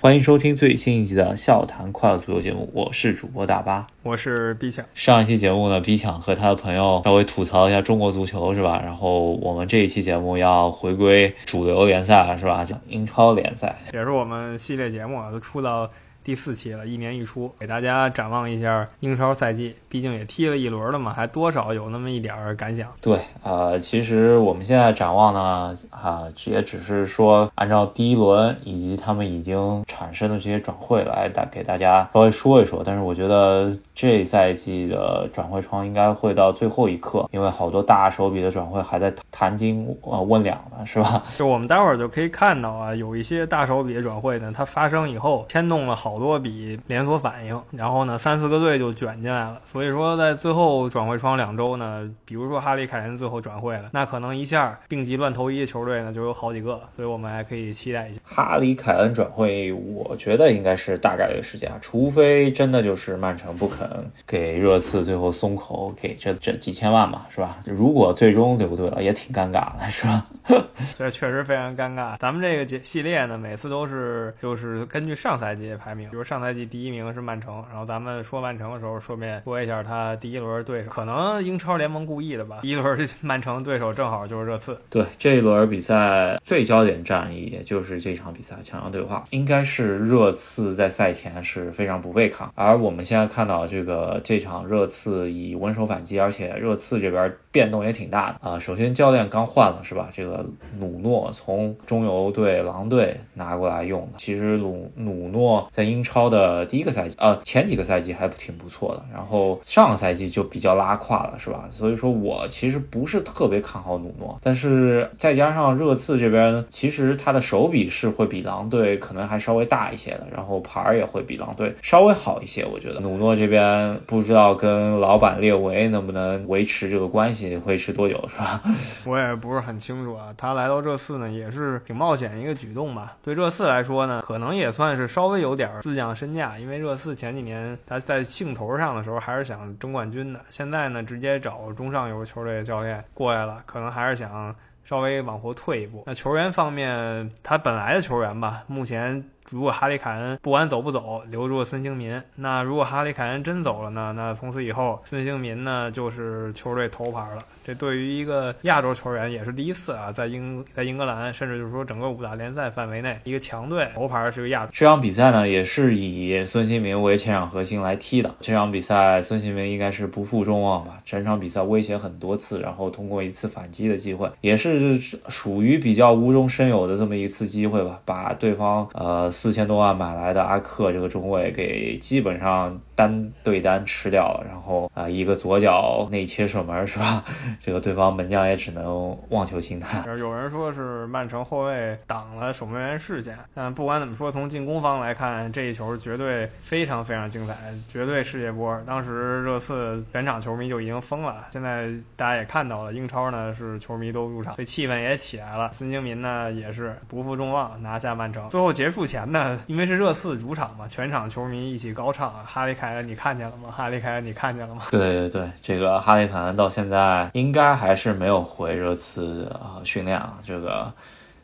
欢迎收听最新一集的《笑谈快乐足球》节目，我是主播大巴，我是 B 强。上一期节目呢，B 强和他的朋友稍微吐槽一下中国足球，是吧？然后我们这一期节目要回归主流联赛，是吧？英超联赛也是我们系列节目啊，都出到。第四期了，一年一出，给大家展望一下英超赛季。毕竟也踢了一轮了嘛，还多少有那么一点儿感想。对，呃，其实我们现在展望呢，啊，也只是说按照第一轮以及他们已经产生的这些转会来大给大家稍微说一说。但是我觉得这赛季的转会窗应该会到最后一刻，因为好多大手笔的转会还在谈金呃问两呢，是吧？就我们待会儿就可以看到啊，有一些大手笔的转会呢，它发生以后牵动了好。多笔连锁反应，然后呢，三四个队就卷进来了。所以说，在最后转会窗两周呢，比如说哈里凯恩最后转会了，那可能一下病急乱投医的球队呢就有好几个，所以我们还可以期待一下哈里凯恩转会。我觉得应该是大概率事件啊，除非真的就是曼城不肯给热刺最后松口，给这这几千万吧，是吧？如果最终留队了，也挺尴尬的，是吧？这确实非常尴尬。咱们这个节系列呢，每次都是就是根据上赛季的排名。比如上赛季第一名是曼城，然后咱们说曼城的时候，顺便说一下他第一轮对手，可能英超联盟故意的吧。第一轮 曼城对手正好就是热刺。对这一轮比赛最焦点战役，也就是这场比赛强强对话，应该是热刺在赛前是非常不被看，而我们现在看到这个这场热刺以稳守反击，而且热刺这边变动也挺大的啊。首先教练刚换了是吧？这个努诺从中游队狼队拿过来用的。其实努努诺在英超的第一个赛季，呃，前几个赛季还挺不错的，然后上个赛季就比较拉胯了，是吧？所以说我其实不是特别看好努诺，但是再加上热刺这边，其实他的手笔是会比狼队可能还稍微大一些的，然后牌儿也会比狼队稍微好一些。我觉得努诺这边不知道跟老板列维能不能维持这个关系，维持多久，是吧？我也不是很清楚啊。他来到热刺呢，也是挺冒险一个举动吧？对热刺来说呢，可能也算是稍微有点儿。自降身价，因为热刺前几年他在兴头上的时候还是想争冠军的，现在呢直接找中上游球队的教练过来了，可能还是想稍微往后退一步。那球员方面，他本来的球员吧，目前。如果哈里凯恩不管走不走，留住孙兴民，那如果哈里凯恩真走了呢？那从此以后，孙兴民呢就是球队头牌了。这对于一个亚洲球员也是第一次啊，在英在英格兰，甚至就是说整个五大联赛范围内，一个强队头牌是个亚洲。这场比赛呢，也是以孙兴民为前场核心来踢的。这场比赛，孙兴民应该是不负众望吧？整场比赛威胁很多次，然后通过一次反击的机会，也是属于比较无中生有的这么一次机会吧，把对方呃。四千多万买来的阿克这个中卫给基本上单对单吃掉了，然后啊一个左脚内切射门是吧？这个对方门将也只能望球兴叹。有人说是曼城后卫挡了守门员视线，但不管怎么说，从进攻方来看，这一球绝对非常非常精彩，绝对世界波。当时热刺全场球迷就已经疯了，现在大家也看到了，英超呢是球迷都入场，这气氛也起来了。孙兴民呢也是不负众望拿下曼城。最后结束前。那因为是热刺主场嘛，全场球迷一起高唱！哈利凯恩，你看见了吗？哈利凯恩，你看见了吗？对 对对，这个哈利凯恩到现在应该还是没有回热刺啊训练啊，这个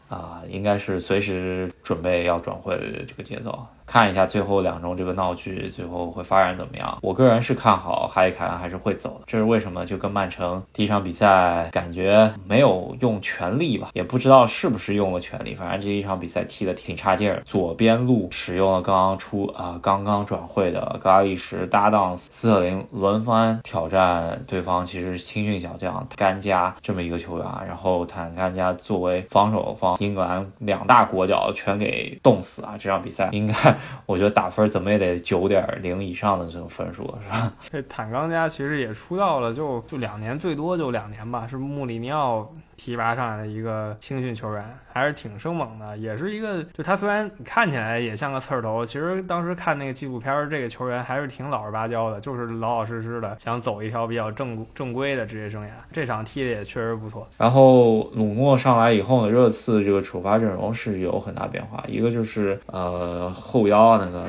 啊应该是随时准备要转会的这个节奏。看一下最后两周这个闹剧最后会发展怎么样？我个人是看好哈里凯恩还是会走的，这是为什么？就跟曼城第一场比赛感觉没有用全力吧，也不知道是不是用了全力，反正这一场比赛踢的挺差劲儿。左边路使用了刚刚出啊刚刚转会的格拉利什搭档斯特林轮番挑战对方，其实青训小将甘加这么一个球员，然后坦甘加作为防守方，英格兰两大国脚全给冻死啊！这场比赛应该。我觉得打分怎么也得九点零以上的这种分数，是吧？这坦冈家其实也出道了，就就两年，最多就两年吧，是穆里尼奥。提拔上来的一个青训球员，还是挺生猛的，也是一个，就他虽然看起来也像个刺儿头，其实当时看那个纪录片，这个球员还是挺老实巴交的，就是老老实实的，想走一条比较正正规的职业生涯。这场踢的也确实不错。然后鲁诺上来以后呢，热刺这个首发阵容是有很大变化，一个就是呃后腰那个。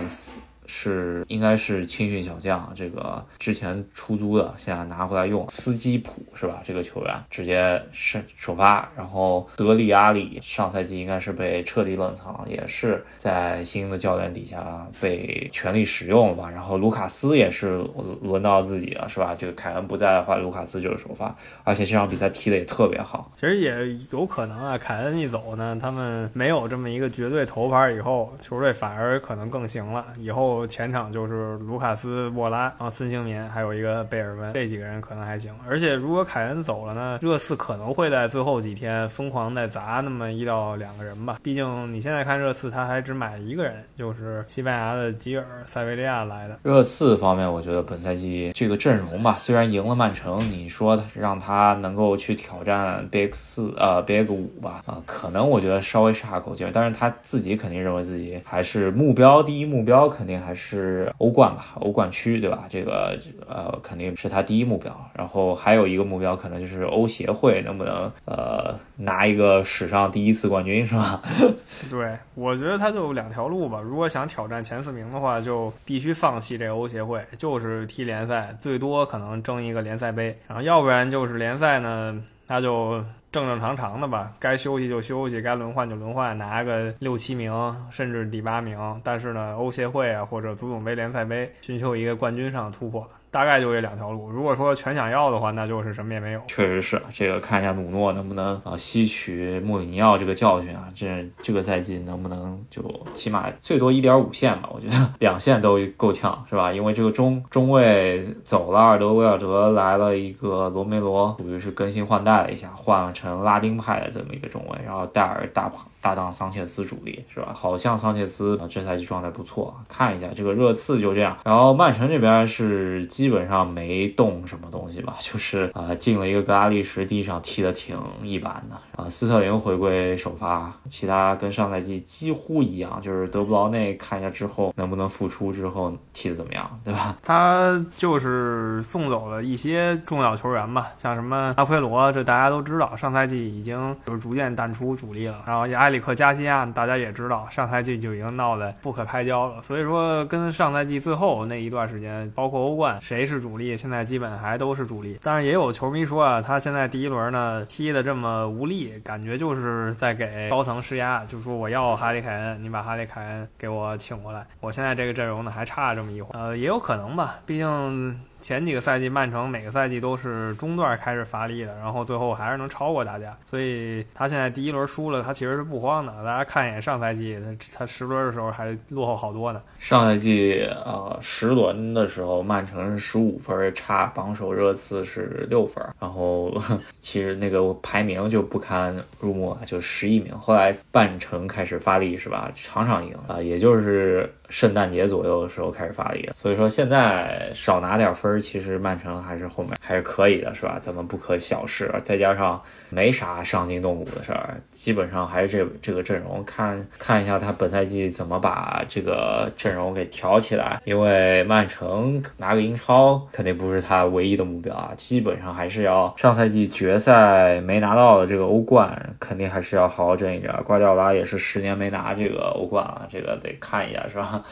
是应该是青训小将，这个之前出租的，现在拿回来用。斯基普是吧？这个球员直接是首发，然后德里阿里上赛季应该是被彻底冷藏，也是在新的教练底下被全力使用了吧。然后卢卡斯也是轮到自己了，是吧？这个凯恩不在的话，卢卡斯就是首发，而且这场比赛踢的也特别好。其实也有可能啊，凯恩一走呢，他们没有这么一个绝对头牌以后，球队反而可能更行了。以后前场就是卢卡斯、沃拉，然后孙兴民，还有一个贝尔温，这几个人可能还行。而且如果凯恩走了呢，热刺可能会在最后几天疯狂再砸那么一到两个人吧。毕竟你现在看热刺，他还只买一个人，就是西班牙的吉尔塞维利亚来的。热刺方面，我觉得本赛季这个阵容吧，虽然赢了曼城，你说让他能够去挑战 Big 四呃 Big 五吧，啊，可能我觉得稍微差口劲。但是他自己肯定认为自己还是目标第一目标，肯定还是欧冠吧，欧冠区对吧？这个呃肯定是他第一目标。然后还有一个目标，可能就是欧协会能不能呃拿一个史上第一次冠军，是吧？对，我觉得他就两条路吧。如果想挑战前四名的话，就必须放弃这个欧协会，就是踢联赛，最多可能争一个联赛杯。然后要不然就是联赛呢，那就正正常常的吧，该休息就休息，该轮换就轮换，拿个六七名甚至第八名。但是呢，欧协会啊或者足总杯、联赛杯，寻求一个冠军上的突破。大概就这两条路。如果说全想要的话，那就是什么也没有。确实是这个，看一下努诺能不能啊吸取穆里尼奥这个教训啊，这这个赛季能不能就起码最多一点五线吧？我觉得两线都够呛，是吧？因为这个中中卫走了，阿尔德威尔德来了一个罗梅罗，属于是更新换代了一下，换成拉丁派的这么一个中卫，然后戴尔大搭档桑切斯主力，是吧？好像桑切斯啊这赛季状态不错，看一下这个热刺就这样。然后曼城这边是基。基本上没动什么东西吧，就是啊进了一个格拉利什，第一场踢的挺一般的啊。斯特林回归首发，其他跟上赛季几乎一样，就是德布劳内看一下之后能不能复出，之后踢的怎么样，对吧？他就是送走了一些重要球员吧，像什么阿奎罗，这大家都知道，上赛季已经就是逐渐淡出主力了。然后埃里克加西亚，大家也知道，上赛季就已经闹得不可开交了。所以说，跟上赛季最后那一段时间，包括欧冠谁。谁是主力？现在基本还都是主力，但是也有球迷说啊，他现在第一轮呢踢的这么无力，感觉就是在给高层施压，就说我要哈利凯恩，你把哈利凯恩给我请过来。我现在这个阵容呢还差这么一会儿，呃，也有可能吧，毕竟。前几个赛季，曼城每个赛季都是中段开始发力的，然后最后还是能超过大家，所以他现在第一轮输了，他其实是不慌的。大家看一眼上赛季，他他十轮的时候还落后好多呢。上赛季呃十轮的时候，曼城是十五分，差榜首热刺是六分，然后 其实那个排名就不堪入目，就十一名。后来曼城开始发力是吧？场场赢啊，也就是圣诞节左右的时候开始发力，所以说现在少拿点分。其实曼城还是后面还是可以的，是吧？咱们不可小视啊。再加上没啥伤筋动骨的事儿，基本上还是这这个阵容。看看一下他本赛季怎么把这个阵容给调起来。因为曼城拿个英超肯定不是他唯一的目标啊，基本上还是要上赛季决赛没拿到的这个欧冠，肯定还是要好好争一争。瓜迪奥拉也是十年没拿这个欧冠了，这个得看一下，是吧？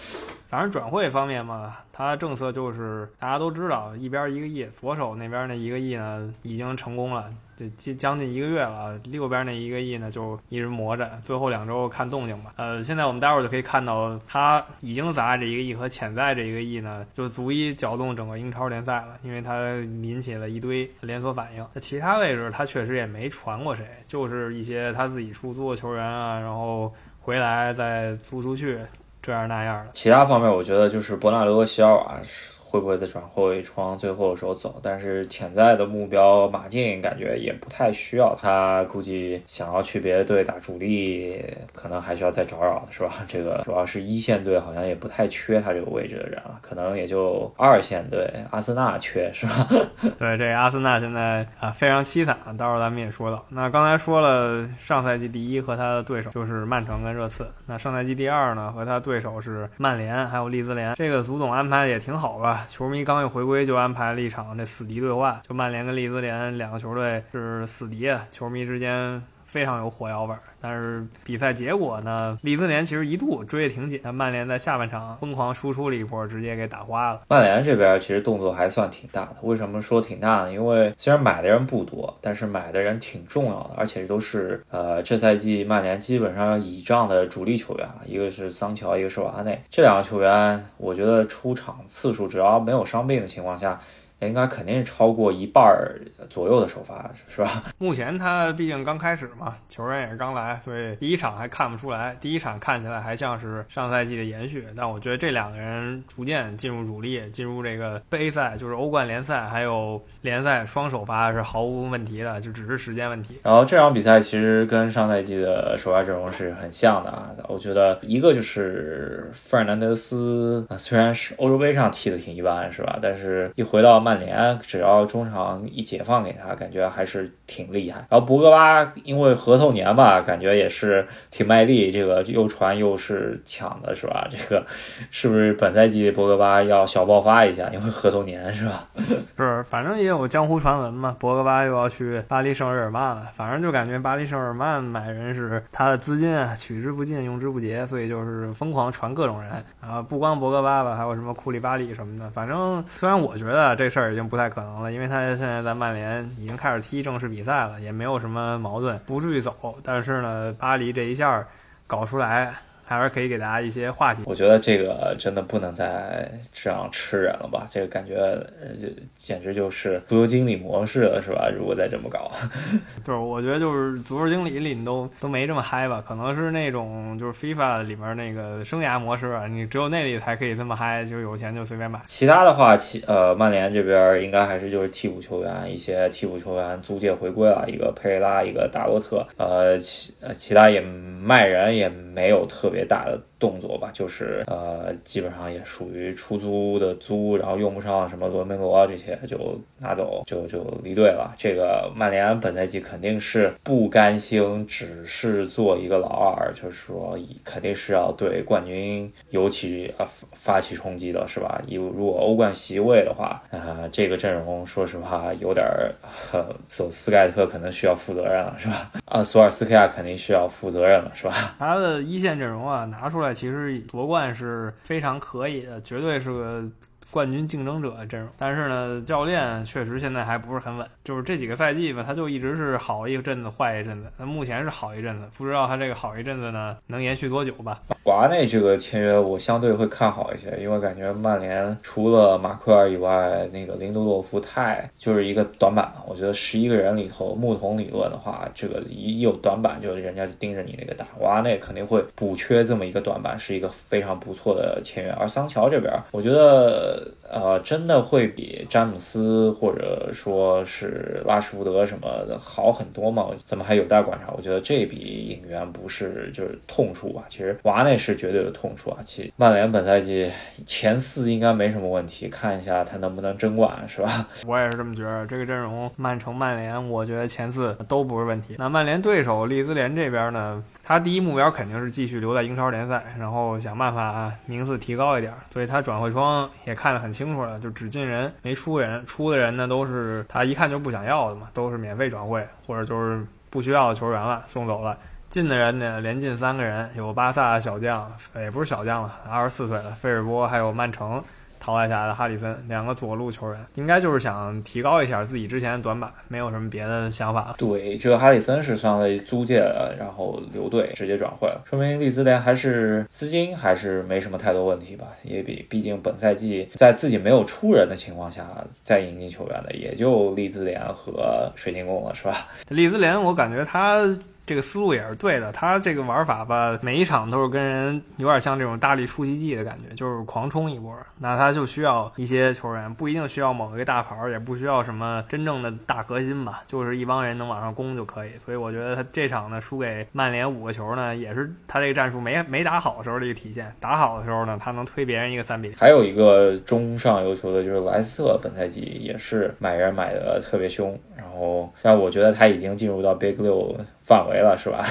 反正转会方面嘛，他政策就是大家都知道，一边一个亿，左手那边那一个亿呢已经成功了，这将将近一个月了，右边那一个亿呢就一直磨着，最后两周看动静吧。呃，现在我们待会儿就可以看到，他已经砸这一个亿和潜在这一个亿呢，就足以搅动整个英超联赛了，因为他引起了一堆连锁反应。那其他位置他确实也没传过谁，就是一些他自己出租的球员啊，然后回来再租出去。这样那样的，其他方面我觉得就是伯纳德·席尔瓦会不会在转会窗最后的时候走？但是潜在的目标马竞感觉也不太需要他，估计想要去别的队打主力，可能还需要再找找，是吧？这个主要是一线队好像也不太缺他这个位置的人了，可能也就二线队阿森纳缺，是吧？对，这阿森纳现在啊非常凄惨，到时候咱们也说到。那刚才说了上赛季第一和他的对手就是曼城跟热刺，那上赛季第二呢和他对手是曼联还有利兹联，这个足总安排的也挺好吧？球迷刚一回归就安排了一场这死敌对话，就曼联跟利兹联两个球队是死敌，球迷之间非常有火药味儿。但是比赛结果呢，利兹联其实一度追得挺紧，曼联在下半场疯狂输出了一波，直接给打花了。曼联这边其实动作还算挺大的，为什么说挺大呢？因为虽然买的人不多，但是买的人挺重要的，而且都是呃这赛季曼联基本上倚仗的主力球员了，一个是桑乔，一个是瓦内，这两个球员我觉得出场次数只要没有伤病的情况下。应该肯定是超过一半儿左右的首发，是吧？目前他毕竟刚开始嘛，球员也是刚来，所以第一场还看不出来。第一场看起来还像是上赛季的延续，但我觉得这两个人逐渐进入主力，进入这个杯赛，就是欧冠联赛还有联赛双首发是毫无问题的，就只是时间问题。然后这场比赛其实跟上赛季的首发阵容是很像的啊，我觉得一个就是费尔南德斯，虽然是欧洲杯上踢的挺一般，是吧？但是一回到曼。曼联只要中场一解放给他，感觉还是挺厉害。然后博格巴因为合同年吧，感觉也是挺卖力，这个又传又是抢的，是吧？这个是不是本赛季博格巴要小爆发一下？因为合同年是吧？是，反正也有江湖传闻嘛，博格巴又要去巴黎圣日耳曼了。反正就感觉巴黎圣日耳曼买人是他的资金啊，取之不尽，用之不竭，所以就是疯狂传各种人啊，不光博格巴吧，还有什么库里巴里什么的。反正虽然我觉得这事儿。已经不太可能了，因为他现在在曼联已经开始踢正式比赛了，也没有什么矛盾，不至于走。但是呢，巴黎这一下搞出来。还是可以给大家一些话题。我觉得这个真的不能再这样吃人了吧？这个感觉就简直就是足球经理模式了，是吧？如果再这么搞，就是我觉得就是足球经理里都都没这么嗨吧？可能是那种就是 FIFA 里面那个生涯模式，你只有那里才可以这么嗨，就有钱就随便买。其他的话，其呃曼联这边应该还是就是替补球员，一些替补球员租借回归了，一个佩雷拉，一个达洛特，呃其呃其他也卖人也没有特。别大的动作吧，就是呃，基本上也属于出租的租，然后用不上什么罗梅罗啊这些就拿走，就就离队了。这个曼联本赛季肯定是不甘心，只是做一个老二，就是说肯定是要对冠军尤其啊发起冲击的，是吧？有如果欧冠席位的话，啊，这个阵容说实话有点儿，索斯盖特可能需要负责任了，是吧？啊，索尔斯克亚肯定需要负责任了，是吧？他的一线阵容。啊，拿出来其实夺冠是非常可以的，绝对是个。冠军竞争者的阵容，但是呢，教练确实现在还不是很稳。就是这几个赛季吧，他就一直是好一阵子，坏一阵子。那目前是好一阵子，不知道他这个好一阵子呢能延续多久吧？华内这个签约我相对会看好一些，因为感觉曼联除了马奎尔以外，那个林德洛夫太就是一个短板。我觉得十一个人里头，木桶理论的话，这个一有短板，就人家就盯着你那个打。华内肯定会补缺这么一个短板，是一个非常不错的签约。而桑乔这边，我觉得。呃，真的会比詹姆斯或者说是拉什福德什么的好很多吗？怎么还有待观察？我觉得这笔引援不是就是痛处吧？其实瓦内是绝对的痛处啊。其实曼联本赛季前四应该没什么问题，看一下他能不能争冠，是吧？我也是这么觉得。这个阵容，曼城、曼联，我觉得前四都不是问题。那曼联对手利兹联这边呢？他第一目标肯定是继续留在英超联赛，然后想办法名次提高一点，所以他转会窗也看得很清楚了，就只进人没出人，出的人呢都是他一看就不想要的嘛，都是免费转会或者就是不需要的球员了，送走了。进的人呢连进三个人，有巴萨小将，也不是小将了，二十四岁了，费尔波还有曼城。淘汰下来的哈里森，两个左路球员，应该就是想提高一下自己之前的短板，没有什么别的想法。对，这个哈里森是上赛季租借，然后留队直接转会了，说明利兹联还是资金还是没什么太多问题吧？也比毕竟本赛季在自己没有出人的情况下再引进球员的，也就利兹联和水晶宫了，是吧？利兹联，我感觉他。这个思路也是对的，他这个玩法吧，每一场都是跟人有点像这种大力出奇迹的感觉，就是狂冲一波。那他就需要一些球员，不一定需要某一个大牌，也不需要什么真正的大核心吧，就是一帮人能往上攻就可以。所以我觉得他这场呢输给曼联五个球呢，也是他这个战术没没打好的时候的一个体现。打好的时候呢，他能推别人一个三比。还有一个中上游球的就是莱斯特，本赛季也是买人买的特别凶，然后但我觉得他已经进入到 Big 六。范围了是吧？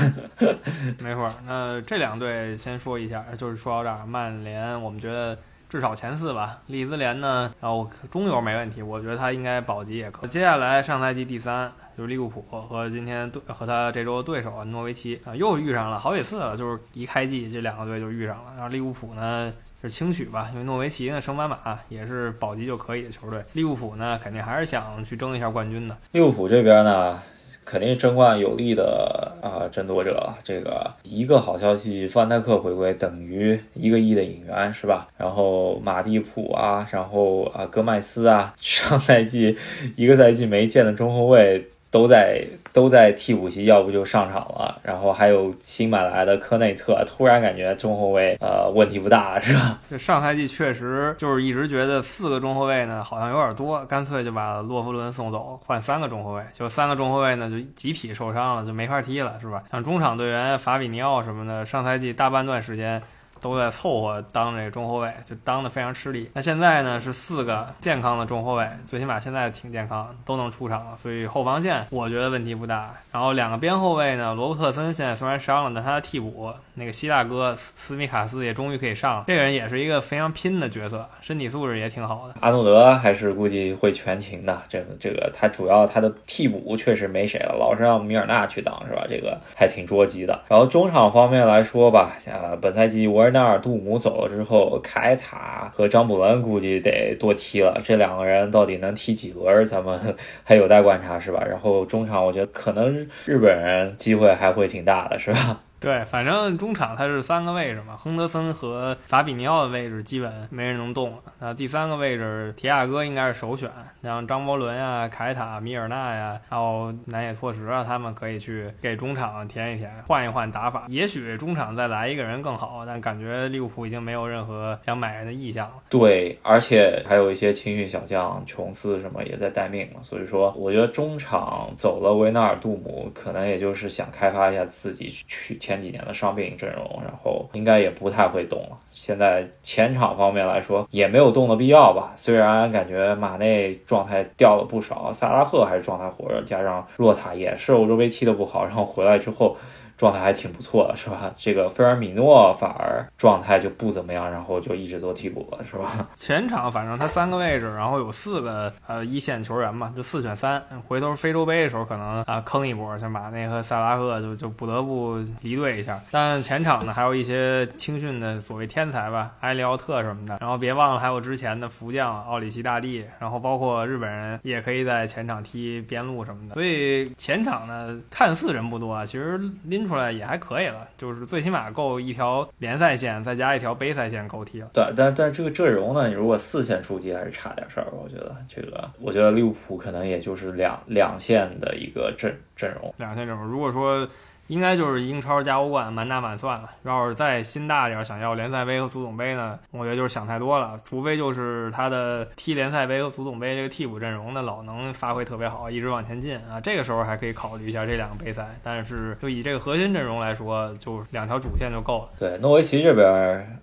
没错，那这两队先说一下，就是说到这儿，曼联我们觉得至少前四吧。利兹联呢，然后中游没问题，我觉得他应该保级也可。接下来上赛季第三就是利物浦和今天对和他这周的对手诺维奇啊又遇上了好几次了，就是一开季这两个队就遇上了。然后利物浦呢是轻取吧，因为诺维奇呢升班马也是保级就可以的球队。利物浦呢肯定还是想去争一下冠军的。利物浦这边呢。肯定是争冠有力的啊争夺者。这个一个好消息，范戴克回归等于一个亿的引援，是吧？然后马蒂普啊，然后啊戈麦斯啊，上赛季一个赛季没见的中后卫。都在都在替补席，要不就上场了。然后还有新买来的科内特，突然感觉中后卫呃问题不大，是吧？这上赛季确实就是一直觉得四个中后卫呢好像有点多，干脆就把洛夫伦送走，换三个中后卫。就三个中后卫呢就集体受伤了，就没法踢了，是吧？像中场队员法比尼奥什么的，上赛季大半段时间。都在凑合当这个中后卫，就当的非常吃力。那现在呢是四个健康的中后卫，最起码现在挺健康，都能出场了，所以后防线我觉得问题不大。然后两个边后卫呢，罗伯特森现在虽然伤了，但他的替补那个西大哥斯米卡斯也终于可以上了。这个人也是一个非常拼的角色，身体素质也挺好的。阿诺德还是估计会全勤的，这个这个他主要他的替补确实没谁了，老是让米尔纳去挡是吧？这个还挺捉急的。然后中场方面来说吧，呃，本赛季我尔。纳尔杜姆走了之后，凯塔和张伯伦估计得多踢了。这两个人到底能踢几轮，咱们还有待观察，是吧？然后中场，我觉得可能日本人机会还会挺大的，是吧？对，反正中场它是三个位置嘛，亨德森和法比尼奥的位置基本没人能动了。那第三个位置，提亚哥应该是首选，像张伯伦呀、凯塔、米尔纳呀，还有南野拓实啊，他们可以去给中场填一填，换一换打法。也许中场再来一个人更好，但感觉利物浦已经没有任何想买人的意向了。对，而且还有一些青训小将，琼斯什么也在待命了。所以说，我觉得中场走了维纳尔杜姆，可能也就是想开发一下自己去前几年的伤病阵容，然后应该也不太会动了。现在前场方面来说，也没有动的必要吧。虽然感觉马内状态掉了不少，萨拉赫还是状态火热，加上洛塔也是欧洲杯踢的不好，然后回来之后。状态还挺不错的，是吧？这个菲尔米诺反而状态就不怎么样，然后就一直做替补了，是吧？前场反正他三个位置，然后有四个呃一线球员嘛，就四选三。回头非洲杯的时候可能啊坑一波，像马内和萨拉赫就就不得不离队一下。但前场呢还有一些青训的所谓天才吧，埃利奥特什么的。然后别忘了还有之前的福将奥里奇大帝，然后包括日本人也可以在前场踢边路什么的。所以前场呢看似人不多啊，其实拎出。出来也还可以了，就是最起码够一条联赛线，再加一条杯赛线够踢了。对，但但这个阵容呢，你如果四线出击还是差点事儿。我觉得这个，我觉得利物浦可能也就是两两线的一个阵阵容。两线阵容，如果说。应该就是英超加欧冠满打满算了。要是再心大点，想要联赛杯和足总杯呢？我觉得就是想太多了。除非就是他的踢联赛杯和足总杯这个替补阵容呢老能发挥特别好，一直往前进啊，这个时候还可以考虑一下这两个杯赛。但是就以这个核心阵容来说，就两条主线就够了。对，诺维奇这边，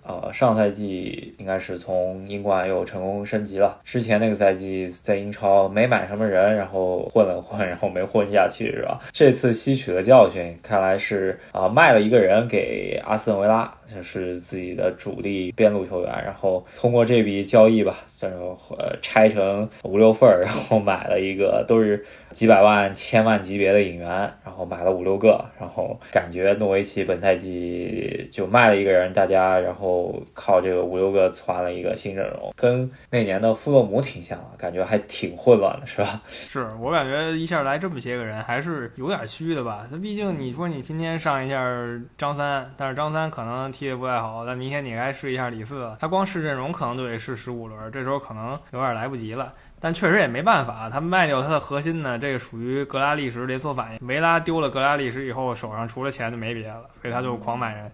呃，上赛季应该是从英冠又成功升级了。之前那个赛季在英超没买什么人，然后混了混，然后没混下去，是吧？这次吸取了教训，看。来是啊，卖了一个人给阿斯顿维拉。就是自己的主力边路球员，然后通过这笔交易吧，算是呃拆成五六份儿，然后买了一个都是几百万、千万级别的引援，然后买了五六个，然后感觉诺维奇本赛季就卖了一个人，大家然后靠这个五六个攒了一个新阵容，跟那年的富勒姆挺像，感觉还挺混乱的，是吧？是我感觉一下来这么些个人还是有点虚的吧？他毕竟你说你今天上一下张三，但是张三可能。踢的不太好，但明天你该试一下李四了。他光试阵容可能就得试十五轮，这时候可能有点来不及了。但确实也没办法，他卖掉他的核心呢，这个属于格拉利什连锁反应。维拉丢了格拉利什以后，手上除了钱就没别的了，所以他就狂买人。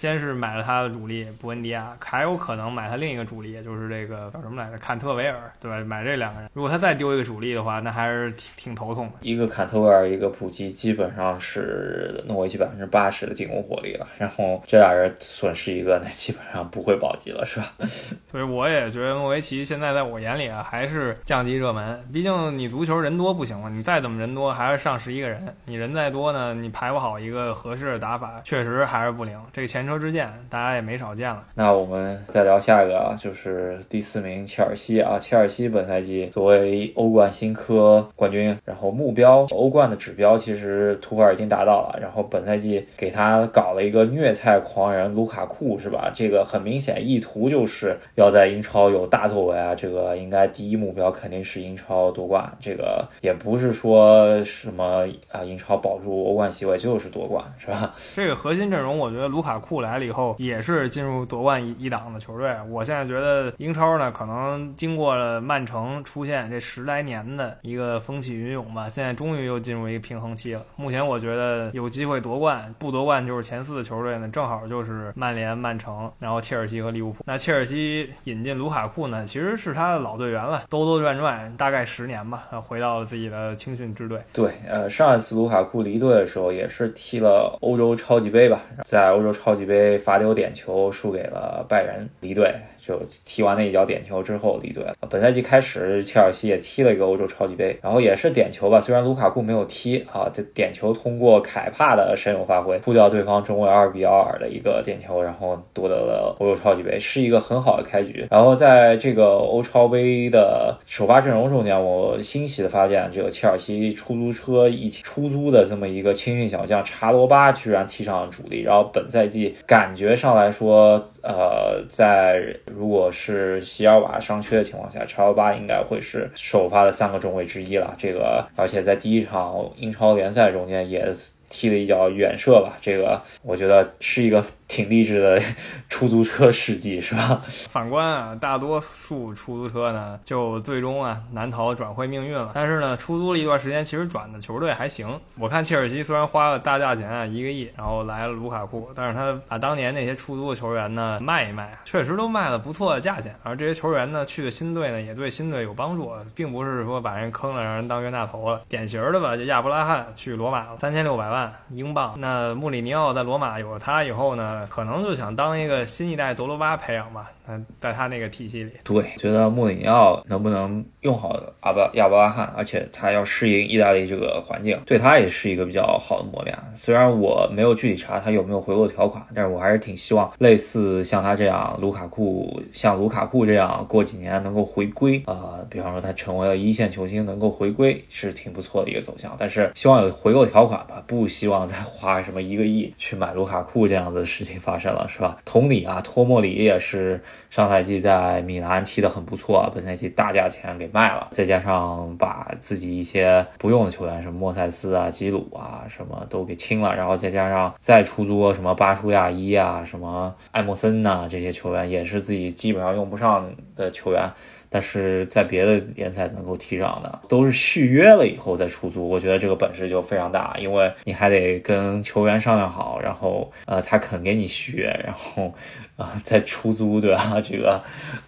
先是买了他的主力布恩迪亚，还有可能买他另一个主力，就是这个叫什么来着？坎特维尔，对吧？买这两个人，如果他再丢一个主力的话，那还是挺挺头痛的。一个坎特维尔，一个普吉，基本上是诺维奇百分之八十的进攻火力了。然后这俩人损失一个，那基本上不会保级了，是吧？所以我也觉得诺维奇现在在我眼里啊，还是降级热门。毕竟你足球人多不行了，你再怎么人多，还是上十一个人。你人再多呢，你排不好一个合适的打法，确实还是不灵。这个前程。车之鉴，大家也没少见了。那我们再聊下一个啊，就是第四名切尔西啊，切尔西本赛季作为欧冠新科冠军，然后目标欧冠的指标其实图赫尔已经达到了，然后本赛季给他搞了一个虐菜狂人卢卡库是吧？这个很明显意图就是要在英超有大作为啊，这个应该第一目标肯定是英超夺冠，这个也不是说什么啊英超保住欧冠席位就是夺冠是吧？这个核心阵容，我觉得卢卡库库来了以后也是进入夺冠一一档的球队。我现在觉得英超呢，可能经过了曼城出现这十来年的一个风起云涌吧，现在终于又进入一个平衡期了。目前我觉得有机会夺冠，不夺冠就是前四的球队呢，正好就是曼联、曼城，然后切尔西和利物浦。那切尔西引进卢卡库呢，其实是他的老队员了，兜兜转转大概十年吧，回到了自己的青训支队。对，呃，上一次卢卡库离队的时候也是踢了欧洲超级杯吧，在欧洲超级杯罚丢点球输给了拜仁，离队。就踢完那一脚点球之后离队了。本赛季开始，切尔西也踢了一个欧洲超级杯，然后也是点球吧。虽然卢卡库没有踢啊，这点球通过凯帕的神勇发挥扑掉对方中卫二比二的一个点球，然后夺得了欧洲超级杯，是一个很好的开局。然后在这个欧超杯的首发阵容中间，我欣喜的发现，这个切尔西出租车一起出租的这么一个青训小将查罗巴居然踢上了主力。然后本赛季感觉上来说，呃，在如果是席尔瓦伤缺的情况下，查罗巴应该会是首发的三个中卫之一了。这个，而且在第一场英超联赛中间也。踢了一脚远射吧，这个我觉得是一个挺励志的 出租车事迹，是吧？反观啊，大多数出租车呢，就最终啊难逃转会命运了。但是呢，出租了一段时间，其实转的球队还行。我看切尔西虽然花了大价钱啊，一个亿，然后来了卢卡库，但是他把当年那些出租的球员呢卖一卖，确实都卖了不错的价钱。而这些球员呢去的新队呢，也对新队有帮助，并不是说把人坑了，让人当冤大头了。典型的吧，就亚布拉罕去罗马了，三千六百万。英镑，那穆里尼奥在罗马有了他以后呢，可能就想当一个新一代德罗巴培养吧。嗯，在他那个体系里，对，觉得穆里尼奥能不能用好阿巴亚伯拉罕，而且他要适应意大利这个环境，对他也是一个比较好的磨练。虽然我没有具体查他有没有回购条款，但是我还是挺希望类似像他这样，卢卡库像卢卡库这样过几年能够回归啊，比方说他成为了一线球星能够回归，是挺不错的一个走向。但是希望有回购条款吧，不希望。再花什么一个亿去买卢卡库这样子的事情发生了，是吧？同理啊，托莫里也是上赛季在米兰踢得很不错啊，本赛季大价钱给卖了，再加上把自己一些不用的球员，什么莫塞斯啊、基鲁啊，什么都给清了，然后再加上再出租什么巴舒亚伊啊、什么艾默森呐这些球员，也是自己基本上用不上的球员。但是在别的联赛能够踢上的，都是续约了以后再出租，我觉得这个本事就非常大，因为你还得跟球员商量好，然后呃他肯给你续约，然后啊再出租，对吧？这个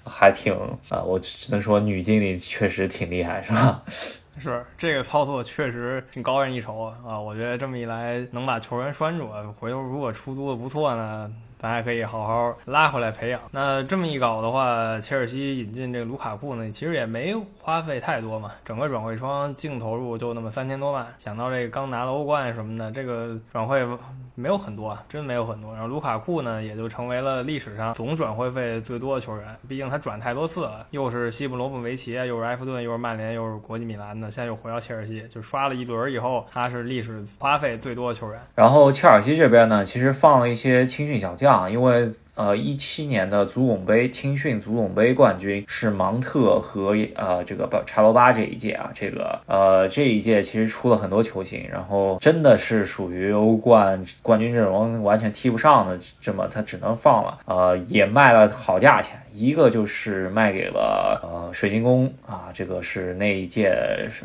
还挺啊，我只能说女经理确实挺厉害，是吧？是这个操作确实挺高人一筹啊！啊，我觉得这么一来能把球员拴住，回头如果出租的不错呢？咱还可以好好拉回来培养。那这么一搞的话，切尔西引进这个卢卡库呢，其实也没花费太多嘛。整个转会窗净投入就那么三千多万。想到这个刚拿了欧冠什么的，这个转会没有很多，真没有很多。然后卢卡库呢，也就成为了历史上总转会费最多的球员。毕竟他转太多次了，又是西布罗布维奇，又是埃弗顿，又是曼联，又是国际米兰的，现在又回到切尔西，就刷了一轮以后，他是历史花费最多的球员。然后切尔西这边呢，其实放了一些青训小将。啊，因为呃，一七年的足总杯青训足总杯冠军是芒特和呃这个查罗巴这一届啊，这个呃这一届其实出了很多球星，然后真的是属于欧冠冠军阵容完全踢不上的，这么他只能放了，呃也卖了好价钱。一个就是卖给了呃水晶宫啊，这个是那一届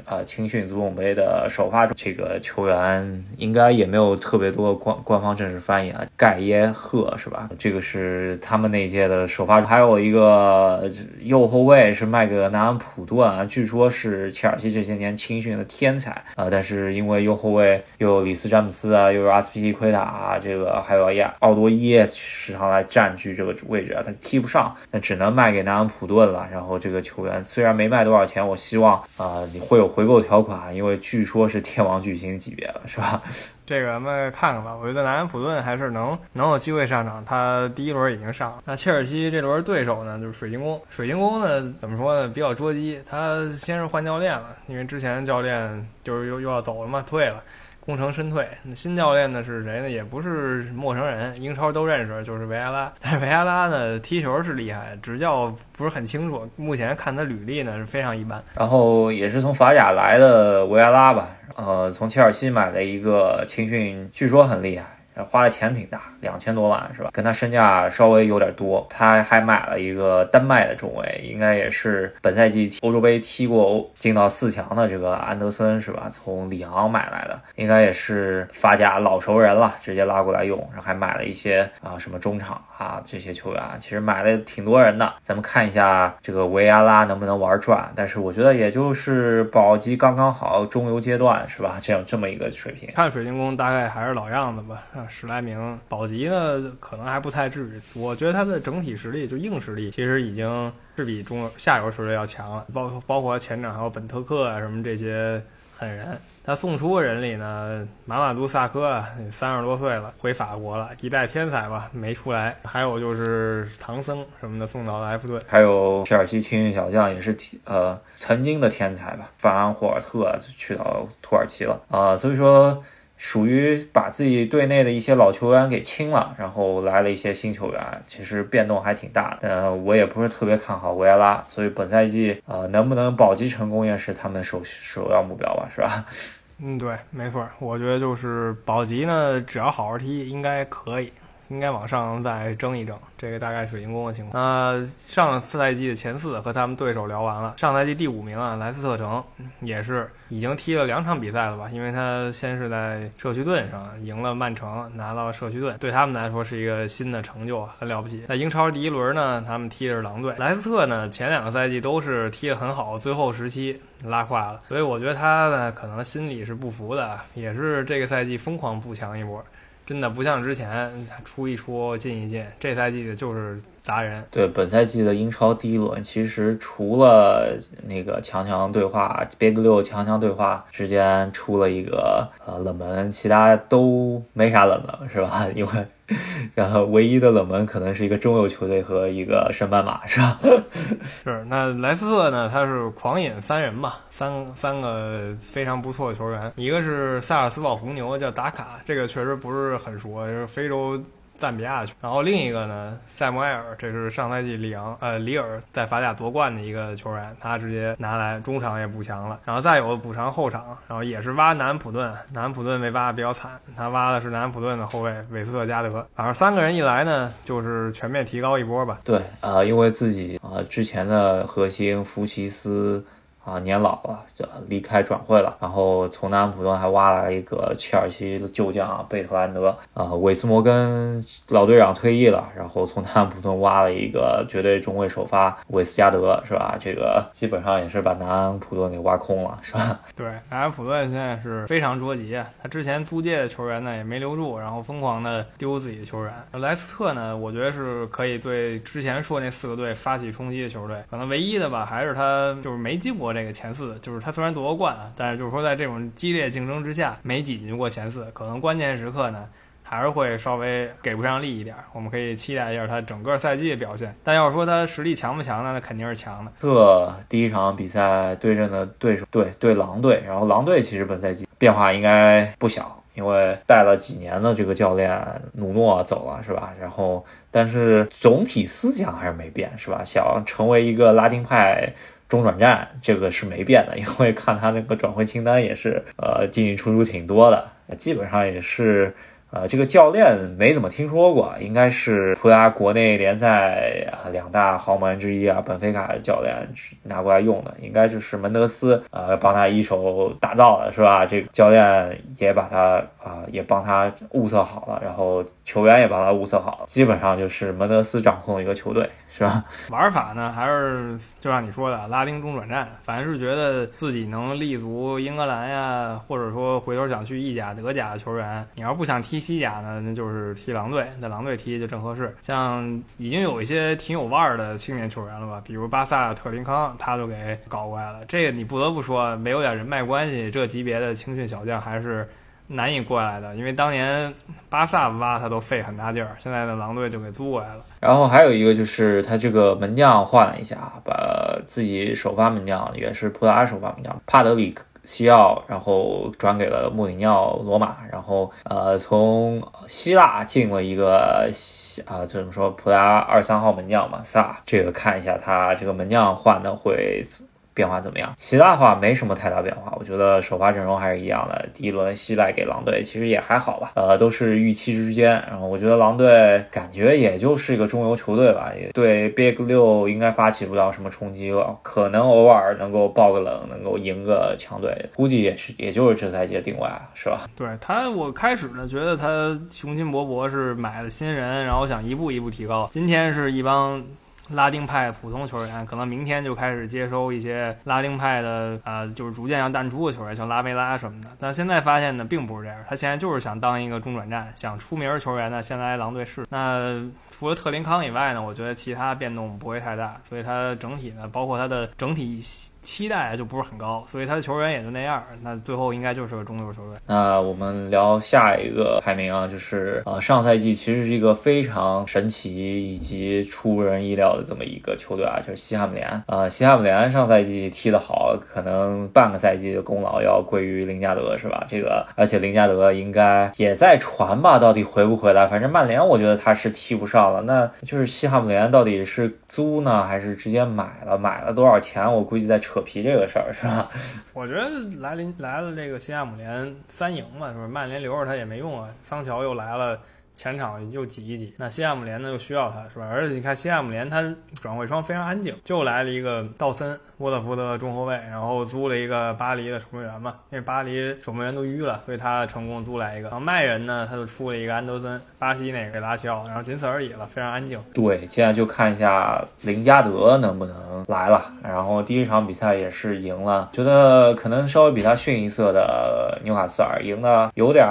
呃青训足总杯的首发这个球员，应该也没有特别多官官方正式翻译啊，盖耶赫是吧？这个是是他们那一届的首发，还有一个右后卫是卖给南安普顿啊，据说是切尔西这些年青训的天才啊，但是因为右后卫又有里斯詹姆斯啊，又有阿斯皮利奎塔啊，这个还有亚奥多耶时常来占据这个位置啊，他踢不上。那只能卖给南安普顿了。然后这个球员虽然没卖多少钱，我希望啊你会有回购条款，因为据说是天王巨星级别了，是吧？这个咱们看看吧。我觉得南安普顿还是能能有机会上场。他第一轮已经上了。那切尔西这轮对手呢，就是水晶宫。水晶宫呢，怎么说呢？比较捉急。他先是换教练了，因为之前教练就是又又要走了嘛，退了。功成身退，那新教练呢是谁呢？也不是陌生人，英超都认识，就是维埃拉。但是维埃拉呢，踢球是厉害，执教不是很清楚。目前看他履历呢是非常一般。然后也是从法甲来的维埃拉吧，呃，从切尔西买了一个青训，据说很厉害。花的钱挺大，两千多万是吧？跟他身价稍微有点多。他还买了一个丹麦的中卫，应该也是本赛季欧洲杯踢过欧进到四强的这个安德森是吧？从里昂买来的，应该也是法甲老熟人了，直接拉过来用。然后还买了一些啊什么中场啊这些球员，其实买了挺多人的。咱们看一下这个维埃拉能不能玩转，但是我觉得也就是保级刚刚好，中游阶段是吧？这样这么一个水平。看水晶宫大概还是老样子吧。十来名保级呢，可能还不太至于。我觉得他的整体实力，就硬实力，其实已经是比中下游球队要强了。包包括前场还有本特克啊什么这些狠人。他送出的人里呢，马马杜萨科三十多岁了，回法国了，一代天才吧，没出来。还有就是唐僧什么的送到了埃弗顿。还有切尔西青训小将也是呃曾经的天才吧，范安霍尔特去到土耳其了啊，所以说。属于把自己队内的一些老球员给清了，然后来了一些新球员，其实变动还挺大的。呃，我也不是特别看好维埃拉，所以本赛季呃能不能保级成功也是他们首首要目标吧，是吧？嗯，对，没错，我觉得就是保级呢，只要好好踢，应该可以。应该往上再争一争，这个大概水晶宫的情况。那上赛季的前四和他们对手聊完了，上赛季第五名啊，莱斯特城也是已经踢了两场比赛了吧？因为他先是在社区盾上赢了曼城，拿到社区盾，对他们来说是一个新的成就，很了不起。在英超第一轮呢，他们踢的是狼队。莱斯特呢，前两个赛季都是踢得很好，最后时期拉胯了，所以我觉得他呢，可能心里是不服的，也是这个赛季疯狂补强一波。真的不像之前出一出进一进，这赛季的就是砸人。对，本赛季的英超第一轮，其实除了那个强强对话，Big 六强强对话之间出了一个呃冷门，其他都没啥冷门，是吧？因为。然后唯一的冷门可能是一个中游球队和一个升班马，是吧？是。那莱斯特呢？他是狂引三人吧，三三个非常不错的球员，一个是萨尔斯堡红牛，叫达卡，这个确实不是很熟，就是非洲。赞比亚去，然后另一个呢，塞姆埃尔，这是上赛季里昂呃里尔在法甲夺冠的一个球员，他直接拿来中场也补强了，然后再有补偿后场，然后也是挖南普顿，南普顿被挖的比较惨，他挖的是南普顿的后卫韦斯特加德，反正三个人一来呢，就是全面提高一波吧。对啊，因为自己啊之前的核心福奇斯。啊，年老了，就离开转会了，然后从南安普顿还挖来了一个切尔西的旧将贝特兰德，啊，韦斯摩根老队长退役了，然后从南安普顿挖了一个绝对中卫首发韦斯加德，是吧？这个基本上也是把南安普顿给挖空了，是吧？对，南安普顿现在是非常着急，他之前租借的球员呢也没留住，然后疯狂的丢自己的球员。莱斯特呢，我觉得是可以对之前说那四个队发起冲击的球队，可能唯一的吧，还是他就是没进过。这个前四就是他虽然夺过冠啊，但是就是说在这种激烈竞争之下没挤进过前四，可能关键时刻呢还是会稍微给不上力一点。我们可以期待一下他整个赛季的表现。但要说他实力强不强呢？那肯定是强的。这第一场比赛对阵的对手对对狼队，然后狼队其实本赛季变化应该不小，因为带了几年的这个教练努诺走了是吧？然后但是总体思想还是没变是吧？想成为一个拉丁派。中转站这个是没变的，因为看他那个转会清单也是，呃，进进出出挺多的，基本上也是。呃，这个教练没怎么听说过，应该是葡萄牙国内联赛啊两大豪门之一啊，本菲卡的教练拿过来用的，应该就是门德斯呃帮他一手打造的，是吧？这个教练也把他啊也帮他物色好了，然后球员也帮他物色好了，基本上就是门德斯掌控一个球队，是吧？玩法呢，还是就像你说的拉丁中转站，凡是觉得自己能立足英格兰呀，或者说回头想去意甲、德甲的球员，你要不想踢。西甲呢，那就是踢狼队，在狼队踢就正合适。像已经有一些挺有腕儿的青年球员了吧，比如巴萨特林康，他就给搞过来了。这个你不得不说，没有点人脉关系，这级别的青训小将还是难以过来的，因为当年巴萨挖他都费很大劲儿，现在的狼队就给租过来了。然后还有一个就是他这个门将换了一下，把自己首发门将也是葡萄牙首发门将帕德里西奥，然后转给了穆里尼奥罗马，然后呃从希腊进了一个啊，怎么说葡萄牙二三号门将嘛萨，这个看一下他这个门将换的会。变化怎么样？其他的话没什么太大变化，我觉得首发阵容还是一样的。第一轮惜败给狼队，其实也还好吧，呃，都是预期之间。然后我觉得狼队感觉也就是一个中游球队吧，也对 Big 六应该发起不了什么冲击了，可能偶尔能够爆个冷，能够赢个强队，估计也是也就是这赛季的定位，是吧？对他，我开始呢觉得他雄心勃勃是买了新人，然后想一步一步提高。今天是一帮。拉丁派普通球员可能明天就开始接收一些拉丁派的，啊，就是逐渐要淡出的球员，像拉梅拉什么的。但现在发现呢，并不是这样。他现在就是想当一个中转站，想出名球员呢，先来狼队试。那除了特林康以外呢，我觉得其他变动不会太大。所以它整体呢，包括它的整体期待就不是很高。所以他的球员也就那样。那最后应该就是个中游球队。那我们聊下一个排名啊，就是呃，上赛季其实是一个非常神奇以及出人意料的。这么一个球队啊，就是西汉姆联啊。西汉姆联上赛季踢得好，可能半个赛季的功劳要归于林加德，是吧？这个，而且林加德应该也在传吧，到底回不回来？反正曼联我觉得他是踢不上了。那就是西汉姆联到底是租呢，还是直接买了？买了多少钱？我估计在车扯皮这个事儿，是吧？我觉得来临来了这个西汉姆联三赢嘛，是吧？曼联留着他也没用啊。桑乔又来了。前场又挤一挤，那西汉姆联呢又需要他，是吧？而且你看西汉姆联，他转会窗非常安静，就来了一个道森，沃特福德中后卫，然后租了一个巴黎的守门员嘛，因为巴黎守门员都淤了，所以他成功租来一个。然后卖人呢，他就出了一个安德森，巴西那个拉齐奥，然后仅此而已了，非常安静。对，现在就看一下林加德能不能来了。然后第一场比赛也是赢了，觉得可能稍微比他逊一色的纽卡斯尔赢的有点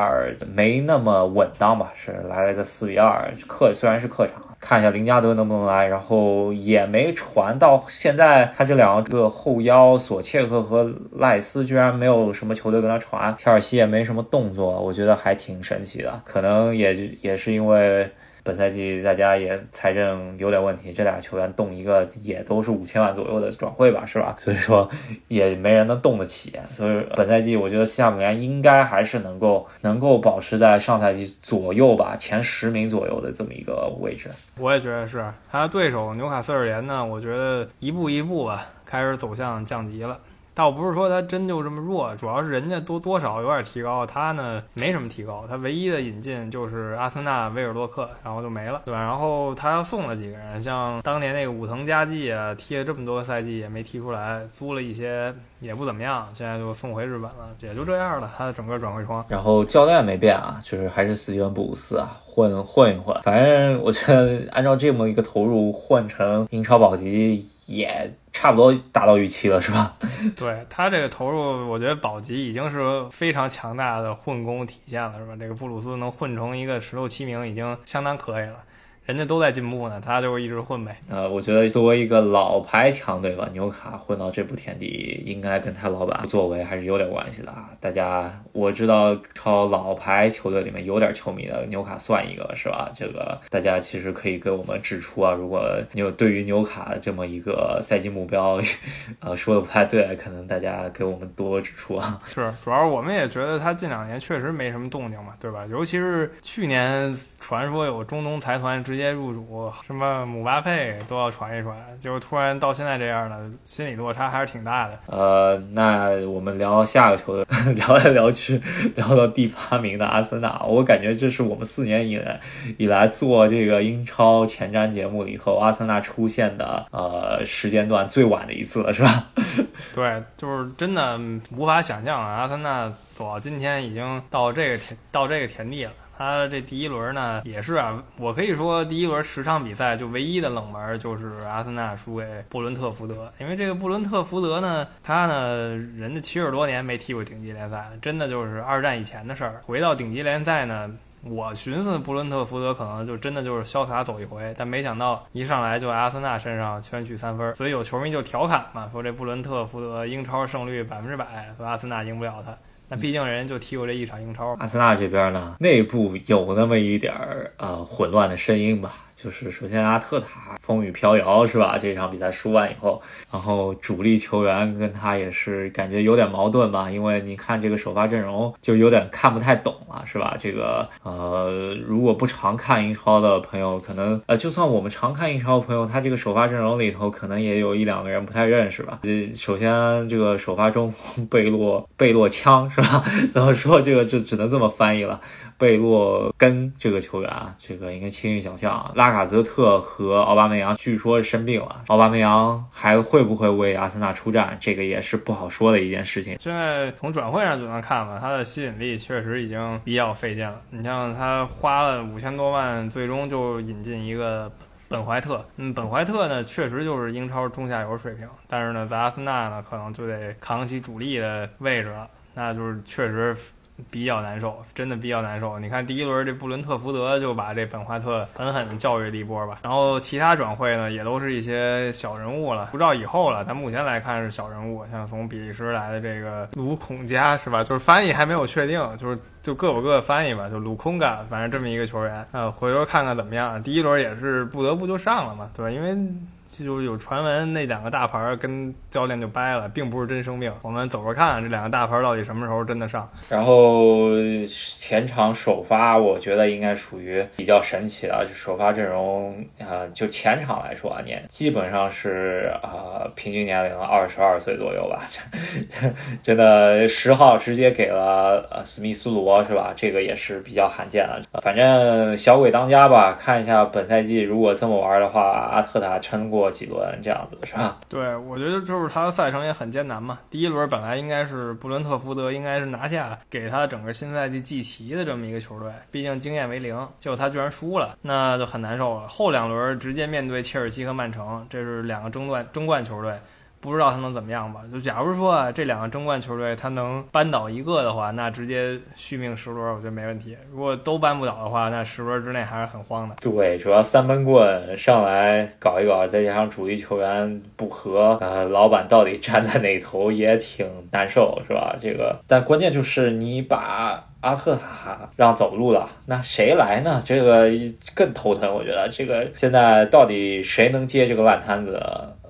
没那么稳当吧，是来。来了个四比二，客虽然是客场，看一下林加德能不能来，然后也没传到现在，他这两个后腰索切克和赖斯居然没有什么球队跟他传，切尔西也没什么动作，我觉得还挺神奇的，可能也也是因为。本赛季大家也财政有点问题，这俩球员动一个也都是五千万左右的转会吧，是吧？所以说也没人能动得起。所以本赛季我觉得西汉姆联应该还是能够能够保持在上赛季左右吧，前十名左右的这么一个位置。我也觉得是他的对手纽卡斯尔联呢，我觉得一步一步吧开始走向降级了。倒不是说他真就这么弱，主要是人家多多少有点提高，他呢没什么提高，他唯一的引进就是阿森纳威尔洛克，然后就没了，对吧？然后他送了几个人，像当年那个武藤佳纪啊，踢了这么多个赛季也没踢出来，租了一些也不怎么样，现在就送回日本了，也就这样了。他的整个转会窗，然后教练没变啊，就是还是斯蒂文布鲁斯啊，混混一混，反正我觉得按照这么一个投入换成英超保级。也差不多达到预期了，是吧？对他这个投入，我觉得保级已经是非常强大的混工体现了，是吧？这个布鲁斯能混成一个十六七名，已经相当可以了。人家都在进步呢，他就一直混呗。呃，我觉得作为一个老牌强队吧，纽卡混到这步田地，应该跟他老板作为还是有点关系的啊。大家我知道，超老牌球队里面有点球迷的，纽卡算一个是吧？这个大家其实可以给我们指出啊，如果你有对于纽卡这么一个赛季目标，呃，说的不太对，可能大家给我们多指出啊。是，主要我们也觉得他近两年确实没什么动静嘛，对吧？尤其是去年传说有中东财团直接入主，什么姆巴佩都要传一传，就突然到现在这样了，心理落差还是挺大的。呃，那我们聊下个球队，聊来聊去聊到第八名的阿森纳，我感觉这是我们四年以来以来做这个英超前瞻节目里头阿森纳出现的呃时间段最晚的一次了，是吧？对，就是真的无法想象啊，阿森纳走到今天已经到这个田到这个田地了。他这第一轮呢，也是啊，我可以说第一轮十场比赛就唯一的冷门就是阿森纳输给布伦特福德，因为这个布伦特福德呢，他呢，人家七十多年没踢过顶级联赛，真的就是二战以前的事儿。回到顶级联赛呢，我寻思布伦特福德可能就真的就是潇洒走一回，但没想到一上来就阿森纳身上全取三分，所以有球迷就调侃嘛，说这布伦特福德英超胜率百分之百，说阿森纳赢不了他。那毕竟人家就踢过这一场英超。阿森纳这边呢，内部有那么一点儿呃混乱的声音吧。就是首先阿特塔风雨飘摇是吧？这场比赛输完以后，然后主力球员跟他也是感觉有点矛盾吧，因为你看这个首发阵容就有点看不太懂了是吧？这个呃，如果不常看英超的朋友，可能呃，就算我们常看英超的朋友，他这个首发阵容里头可能也有一两个人不太认识吧。呃，首先这个首发中锋贝洛贝洛枪是吧？怎么说这个就只能这么翻译了。贝洛根这个球员啊，这个应该轻易想象。拉卡泽特和奥巴梅扬据说生病了，奥巴梅扬还会不会为阿森纳出战，这个也是不好说的一件事情。现在从转会上就能看吧，他的吸引力确实已经比较费劲了。你像他花了五千多万，最终就引进一个本怀特。嗯，本怀特呢，确实就是英超中下游水平，但是呢，在阿森纳呢，可能就得扛起主力的位置了，那就是确实。比较难受，真的比较难受。你看第一轮这布伦特福德就把这本怀特狠狠教育了一波吧。然后其他转会呢，也都是一些小人物了，不知道以后了。但目前来看是小人物，像从比利时来的这个卢孔加是吧？就是翻译还没有确定，就是就各有各的翻译吧。就卢孔加，反正这么一个球员，呃，回头看看怎么样。第一轮也是不得不就上了嘛，对吧？因为。就有传闻，那两个大牌跟教练就掰了，并不是真生病。我们走着看，这两个大牌到底什么时候真的上。然后前场首发，我觉得应该属于比较神奇的，就首发阵容啊，就前场来说啊，年基本上是啊，平均年龄二十二岁左右吧。真的十号直接给了呃史密斯罗是吧？这个也是比较罕见的。反正小鬼当家吧，看一下本赛季如果这么玩的话，阿特塔撑过。过几轮这样子的是吧？对，我觉得就是他的赛程也很艰难嘛。第一轮本来应该是布伦特福德应该是拿下给他整个新赛季季旗的这么一个球队，毕竟经验为零，结果他居然输了，那就很难受了。后两轮直接面对切尔西和曼城，这是两个争冠争冠球队。不知道他能怎么样吧？就假如说啊，这两个争冠球队他能扳倒一个的话，那直接续命十轮，我觉得没问题。如果都扳不倒的话，那十轮之内还是很慌的。对，主要三闷棍上来搞一搞，再加上主力球员不和，呃，老板到底站在哪头也挺难受，是吧？这个，但关键就是你把阿特塔让走路了，那谁来呢？这个更头疼。我觉得这个现在到底谁能接这个烂摊子？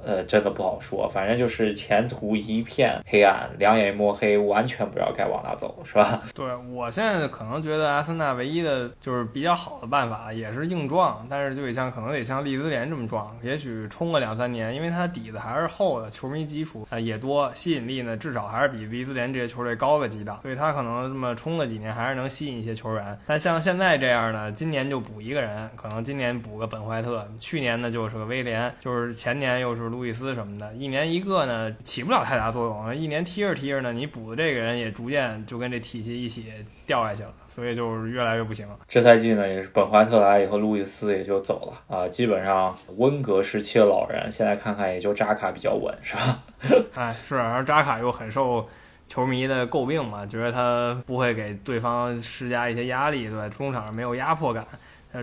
呃，真的不好说，反正就是前途一片黑暗，两眼一抹黑，完全不知道该往哪走，是吧？对我现在可能觉得阿森纳唯一的就是比较好的办法，也是硬撞，但是就得像可能得像利兹联这么撞，也许冲个两三年，因为它底子还是厚的，球迷基础啊也多，吸引力呢至少还是比利兹联这些球队高个几档，所以他可能这么冲个几年还是能吸引一些球员。但像现在这样呢，今年就补一个人，可能今年补个本怀特，去年呢就是个威廉，就是前年又是。路易斯什么的，一年一个呢，起不了太大作用。一年踢着踢着呢，你补的这个人也逐渐就跟这体系一起掉下去了，所以就是越来越不行。这赛季呢，也是本怀特来以后，路易斯也就走了啊。基本上温格时期的老人，现在看看也就扎卡比较稳，是吧？哎，是。然后扎卡又很受球迷的诟病嘛，觉得他不会给对方施加一些压力，对中场没有压迫感。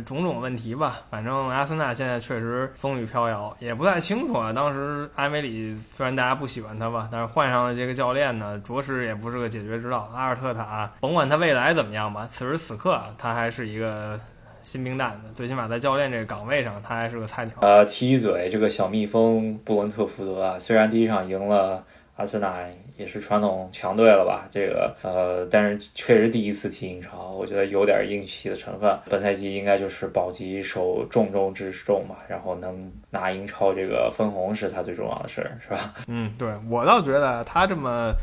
种种问题吧，反正阿森纳现在确实风雨飘摇，也不太清楚啊。当时埃梅里虽然大家不喜欢他吧，但是换上了这个教练呢，着实也不是个解决之道。阿尔特塔，甭管他未来怎么样吧，此时此刻他还是一个新兵蛋子，最起码在教练这个岗位上，他还是个菜鸟。呃，提一嘴，这个小蜜蜂布伦特福德啊，虽然第一场赢了。阿森纳也是传统强队了吧？这个呃，但是确实第一次踢英超，我觉得有点硬气的成分。本赛季应该就是保级守重中之重嘛，然后能拿英超这个分红是他最重要的事儿，是吧？嗯，对我倒觉得他这么。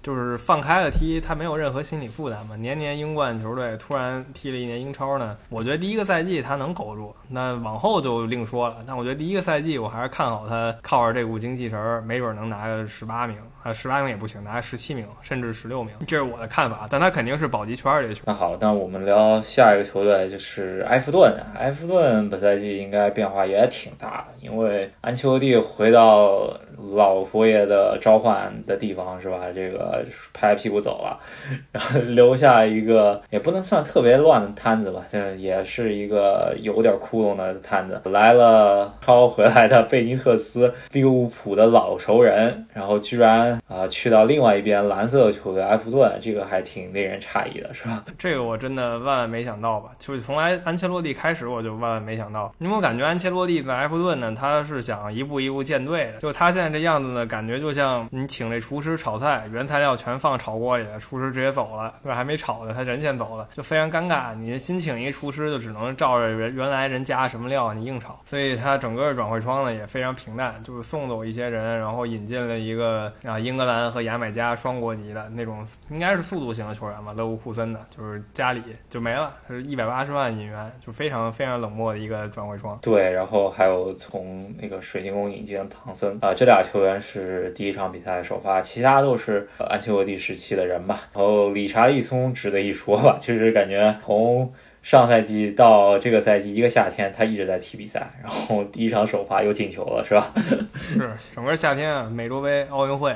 就是放开了踢，他没有任何心理负担嘛。年年英冠球队突然踢了一年英超呢，我觉得第一个赛季他能苟住，那往后就另说了。但我觉得第一个赛季我还是看好他，靠着这股精气神儿，没准能拿个十八名啊，十八名也不行，拿十七名甚至十六名，这是我的看法。但他肯定是保级圈儿这球。那好，那我们聊下一个球队就是埃弗顿。埃弗顿本赛季应该变化也挺大的，因为安切洛蒂回到。老佛爷的召唤的地方是吧？这个拍拍屁股走了，然后留下一个也不能算特别乱的摊子吧，这也是一个有点窟窿的摊子。来了超回来的贝尼特斯利物浦的老熟人，然后居然啊去到另外一边蓝色球队埃弗顿，这个还挺令人诧异的，是吧？这个我真的万万没想到吧？就是从来安切洛蒂开始，我就万万没想到，因为我感觉安切洛蒂在埃弗顿呢，他是想一步一步建队的。就他现在这样子呢，感觉就像你请这厨师炒菜，原材料全放炒锅里了，厨师直接走了，对？还没炒呢，他人先走了，就非常尴尬。你新请一个厨师，就只能照着原原来人加什么料你硬炒，所以他整个转会窗呢也非常平淡，就是送走一些人，然后引进了一个啊英格兰和牙买加双国籍的那种，应该是速度型的球员吧，勒沃库森的，就是加里就没了，是一百八十万引援，就非常非常冷漠的一个转会窗。对，然后还有从那个水晶宫引进的唐森啊，这俩球员是第一场比赛首发，其他都是安切洛蒂时期的人吧。然后理查利松值得一说吧，就是感觉从上赛季到这个赛季一个夏天，他一直在踢比赛，然后第一场首发又进球了，是吧？是整个夏天啊，美洲杯、奥运会。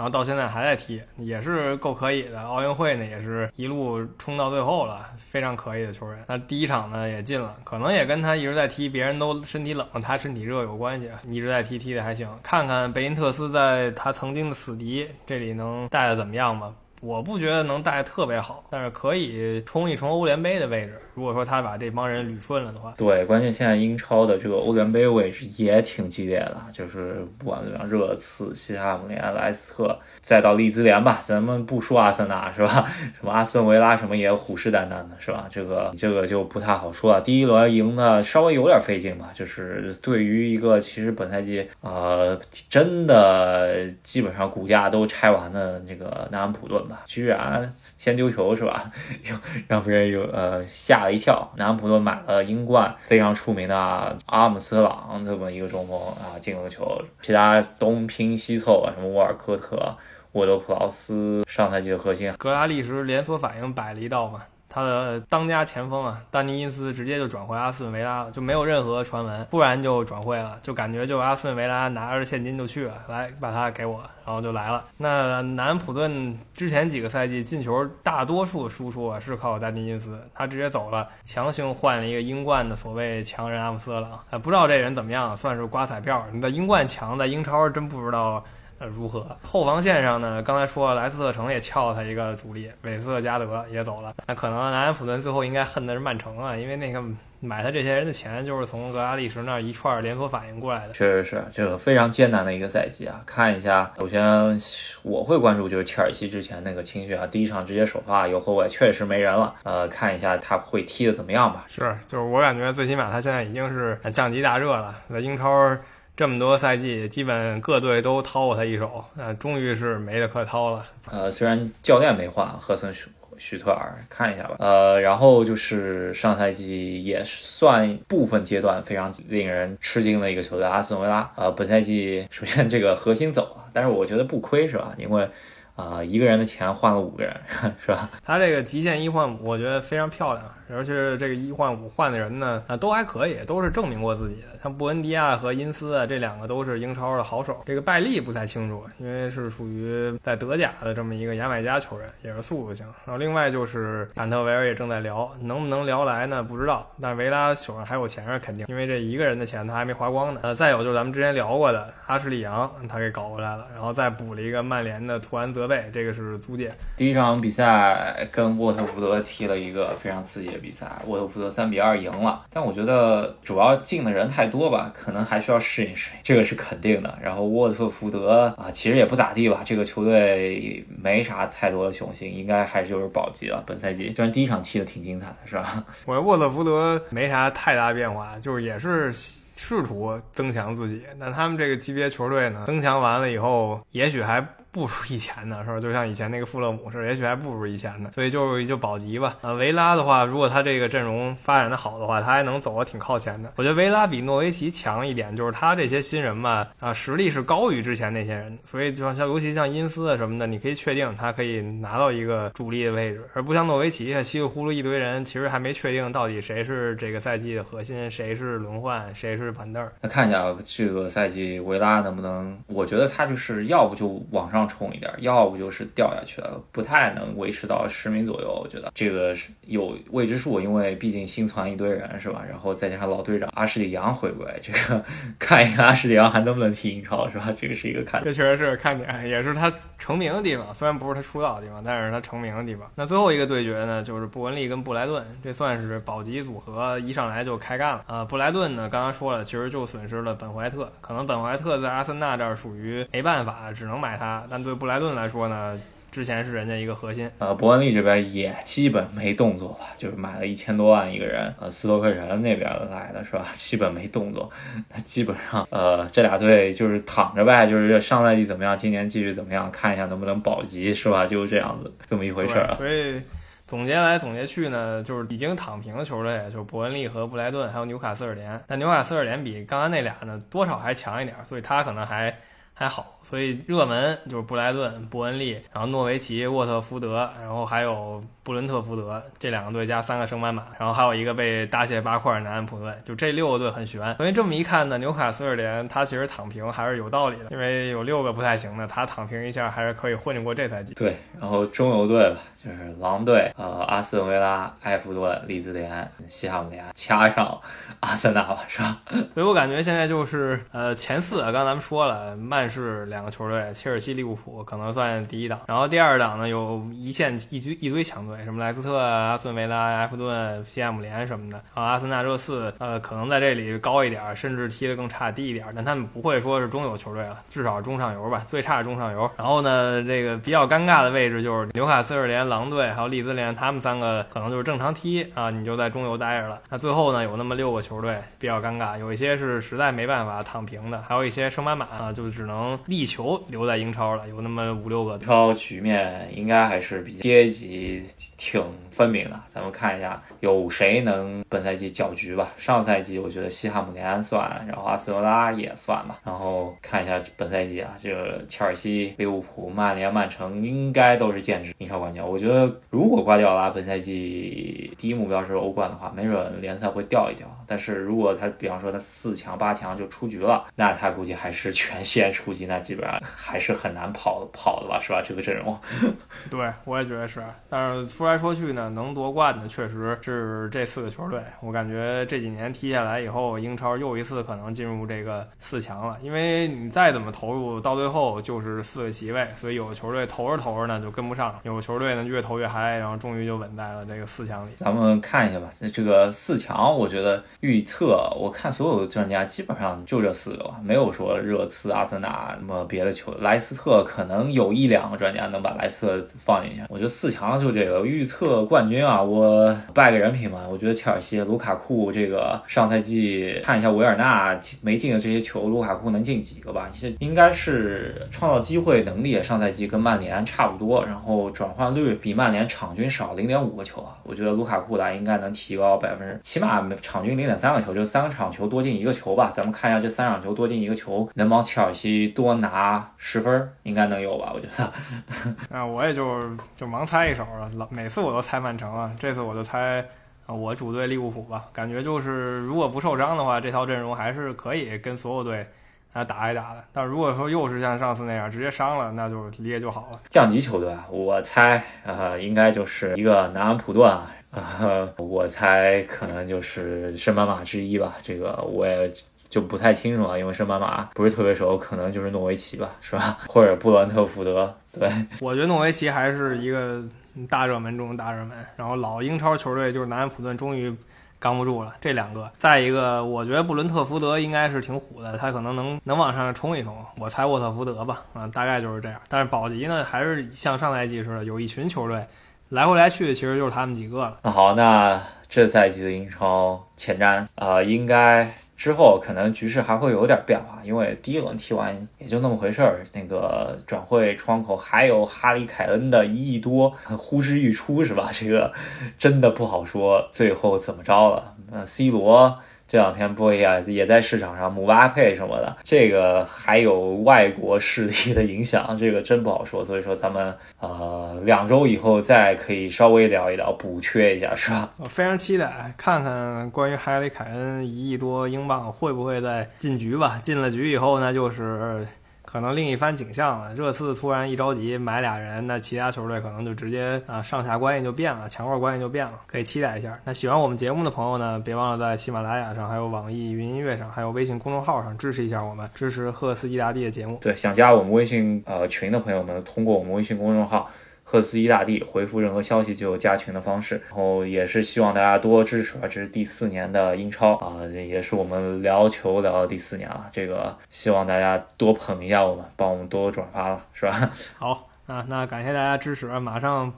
然后到现在还在踢，也是够可以的。奥运会呢，也是一路冲到最后了，非常可以的球员。那第一场呢也进了，可能也跟他一直在踢，别人都身体冷，他身体热有关系。一直在踢，踢的还行。看看贝因特斯在他曾经的死敌这里能带的怎么样吧。我不觉得能带特别好，但是可以冲一冲欧联杯的位置。如果说他把这帮人捋顺了的话，对，关键现在英超的这个欧联杯位置也挺激烈的，就是不管怎么样，热刺、西汉姆联、莱斯特，再到利兹联吧，咱们不说阿森纳是吧？什么阿斯顿维拉什么也虎视眈眈的是吧？这个这个就不太好说了。第一轮赢的稍微有点费劲吧，就是对于一个其实本赛季呃真的基本上骨架都拆完的这个南安普顿吧。居然先丢球是吧？让别人有呃吓了一跳。南普顿买了英冠非常出名的阿姆斯特朗这么一个中锋啊，进了球。其他东拼西凑啊，什么沃尔科特、沃德普劳斯，上赛季的核心。格拉利什连锁反应摆了一道嘛。他的当家前锋啊，丹尼因斯直接就转回阿斯顿维拉了，就没有任何传闻，突然就转会了，就感觉就阿斯顿维拉拿着现金就去了，来把他给我，然后就来了。那南普顿之前几个赛季进球大多数输出啊是靠丹尼因斯，他直接走了，强行换了一个英冠的所谓强人阿姆斯特朗，不知道这人怎么样，算是刮彩票。你在英冠强，在英超真不知道。呃，如何？后防线上呢？刚才说了，莱斯特城也撬他一个主力，韦斯特加德也走了。那可能南安普顿最后应该恨的是曼城啊，因为那个买他这些人的钱就是从格拉利什那一串连锁反应过来的。确实是这个非常艰难的一个赛季啊！看一下，首先我会关注就是切尔西之前那个青训啊，第一场直接首发有后卫，确实没人了。呃，看一下他会踢的怎么样吧。是，就是我感觉最起码他现在已经是降级大热了，在英超。这么多赛季，基本各队都掏过他一手，呃，终于是没得可掏了。呃，虽然教练没换，赫森许许特尔看一下吧。呃，然后就是上赛季也算部分阶段非常令人吃惊的一个球队阿斯顿维拉。呃，本赛季首先这个核心走了，但是我觉得不亏是吧？因为啊，一个人的钱换了五个人，是吧？他这个极限一换五，我觉得非常漂亮。而且这个一换五换的人呢，啊，都还可以，都是证明过自己的。像布恩迪亚和因斯啊，这两个都是英超的好手。这个拜利不太清楚，因为是属于在德甲的这么一个牙买加球员，也是速度型。然后另外就是坎特维尔也正在聊，能不能聊来呢？不知道。但维拉手上还有钱是肯定，因为这一个人的钱他还没花光呢。呃，再有就是咱们之前聊过的阿什利杨，他给搞过来了，然后再补了一个曼联的图安泽贝，这个是租借。第一场比赛跟沃特福德踢了一个非常刺激的。比赛，沃特福德三比二赢了，但我觉得主要进的人太多吧，可能还需要适应适应，这个是肯定的。然后沃特福德啊，其实也不咋地吧，这个球队没啥太多的雄心，应该还是就是保级了。本赛季虽然第一场踢的挺精彩的，是吧？我沃特福德没啥太大变化，就是也是试图增强自己，但他们这个级别球队呢，增强完了以后，也许还。不如以前的，是吧？就像以前那个富勒姆似的，也许还不如以前的，所以就就保级吧。呃，维拉的话，如果他这个阵容发展的好的话，他还能走得挺靠前的。我觉得维拉比诺维奇强一点，就是他这些新人吧，啊，实力是高于之前那些人，所以就像像尤其像因斯啊什么的，你可以确定他可以拿到一个主力的位置，而不像诺维奇稀里糊涂一堆人，其实还没确定到底谁是这个赛季的核心，谁是轮换，谁是板凳。那看一下这个赛季维拉能不能？我觉得他就是要不就往上冲一点，要不就是掉下去了，不太能维持到十名左右。我觉得这个是有未知数，因为毕竟新传一堆人是吧？然后再加上老队长阿什里扬回归，这个看一看阿什里扬还能不能踢英超是吧？这个是一个看，这确实是看点，也是他成名的地方。虽然不是他出道的地方，但是他成名的地方。那最后一个对决呢，就是布文利跟布莱顿，这算是保级组合一上来就开干了啊！布莱顿呢，刚刚说了，其实就损失了本怀特，可能本怀特在阿森纳这儿属于没办法，只能买他。但对布莱顿来说呢？之前是人家一个核心，呃，伯恩利这边也基本没动作吧，就是买了一千多万一个人，呃，斯托克城那边来的是吧？基本没动作，那基本上，呃，这俩队就是躺着呗，就是上赛季怎么样，今年继续怎么样，看一下能不能保级是吧？就是这样子，这么一回事儿。所以总结来总结去呢，就是已经躺平的球队，就是伯恩利和布莱顿，还有纽卡斯尔联。但纽卡斯尔联比刚才那俩呢，多少还强一点，所以他可能还。还好，所以热门就是布莱顿、伯恩利，然后诺维奇、沃特福德，然后还有。布伦特福德这两个队加三个升班马，然后还有一个被大卸八块的南安普顿，就这六个队很悬。所以这么一看呢，纽卡斯尔联他其实躺平还是有道理的，因为有六个不太行的，他躺平一下还是可以混过这赛季。对，然后中游队吧，就是狼队、呃阿斯顿维拉、埃弗顿、利兹联、西汉姆联，加上阿森纳吧，是吧？所以我感觉现在就是呃前四，刚刚咱们说了，曼市两个球队，切尔西、利物浦可能算第一档，然后第二档呢有一线一堆一堆强队。什么莱斯特、阿斯顿维拉、埃弗顿、西汉姆联什么的，然后阿森纳热刺，呃，可能在这里高一点，甚至踢得更差低一点，但他们不会说是中游球队了，至少中上游吧，最差是中上游。然后呢，这个比较尴尬的位置就是纽卡斯尔联、狼队还有利兹联，他们三个可能就是正常踢啊，你就在中游待着了。那最后呢，有那么六个球队比较尴尬，有一些是实在没办法躺平的，还有一些升班马啊，就只能力求留在英超了，有那么五六个。英超局面应该还是比较阶级。挺分明的，咱们看一下有谁能本赛季搅局吧。上赛季我觉得西汉姆联算，然后阿斯顿拉也算吧。然后看一下本赛季啊，这个切尔西、利物浦、曼联、曼城应该都是剑指英超冠军。我我觉得如果瓜迪奥拉本赛季第一目标是欧冠的话，没准联赛会掉一掉。但是如果他比方说他四强八强就出局了，那他估计还是全线出击，那基本上还是很难跑跑的吧，是吧？这个阵容，对我也觉得是。但是说来说去呢，能夺冠的确实是这四个球队。我感觉这几年踢下来以后，英超又一次可能进入这个四强了。因为你再怎么投入，到最后就是四个席位，所以有的球队投着投着呢就跟不上，有的球队呢越投越嗨，然后终于就稳在了这个四强里。咱们看一下吧，这个四强，我觉得。预测，我看所有的专家基本上就这四个吧，没有说热刺、阿森纳什么别的球。莱斯特可能有一两个专家能把莱斯特放进去。我觉得四强就这个预测冠军啊，我拜个人品吧。我觉得切尔西卢卡库这个上赛季看一下维尔纳没进的这些球，卢卡库能进几个吧？其实应该是创造机会能力，上赛季跟曼联差不多，然后转换率比曼联场均少零点五个球啊。我觉得卢卡库来应该能提高百分之，起码场均零。点三个球，就三个场球多进一个球吧。咱们看一下这三场球多进一个球，能帮切尔西多拿十分，应该能有吧？我觉得。那我也就就盲猜一手了，老每次我都猜曼城啊，这次我就猜，我主队利物浦吧。感觉就是如果不受伤的话，这套阵容还是可以跟所有队啊打一打的。但如果说又是像上次那样直接伤了，那就列就好了。降级球队，我猜啊，应该就是一个南安普顿啊。啊，我猜可能就是升班马之一吧，这个我也就不太清楚了，因为升班马不是特别熟，可能就是诺维奇吧，是吧？或者布伦特福德。对，我觉得诺维奇还是一个大热门中的大热门。然后老英超球队就是南安普顿，终于扛不住了。这两个，再一个，我觉得布伦特福德应该是挺虎的，他可能能能往上冲一冲。我猜沃特福德吧，啊，大概就是这样。但是保级呢，还是像上赛季似的，有一群球队。来回来去，其实就是他们几个了。那好，那这赛季的英超前瞻啊，应该之后可能局势还会有点变化，因为第一轮踢完也就那么回事儿。那个转会窗口还有哈里凯恩的一亿多呼之欲出，是吧？这个真的不好说，最后怎么着了？那 C 罗。这两天波也也在市场上，姆巴佩什么的，这个还有外国势力的影响，这个真不好说。所以说咱们呃两周以后再可以稍微聊一聊，补缺一下，是吧？我非常期待看看关于哈里凯恩一亿多英镑会不会再进局吧。进了局以后呢，就是。可能另一番景象了。热刺突然一着急买俩人，那其他球队可能就直接啊上下关系就变了，强弱关系就变了，可以期待一下。那喜欢我们节目的朋友呢，别忘了在喜马拉雅上、还有网易云音乐上、还有微信公众号上支持一下我们，支持赫斯基大帝的节目。对，想加我们微信呃群的朋友们，通过我们微信公众号。赫兹基大帝回复任何消息就有加群的方式，然后也是希望大家多支持啊！这是第四年的英超啊，也是我们聊球聊到第四年了，这个希望大家多捧一下我们，帮我们多转发了，是吧？好啊，那感谢大家支持，马上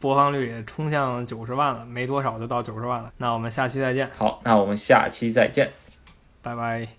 播放率也冲向九十万了，没多少就到九十万了，那我们下期再见。好，那我们下期再见，拜拜。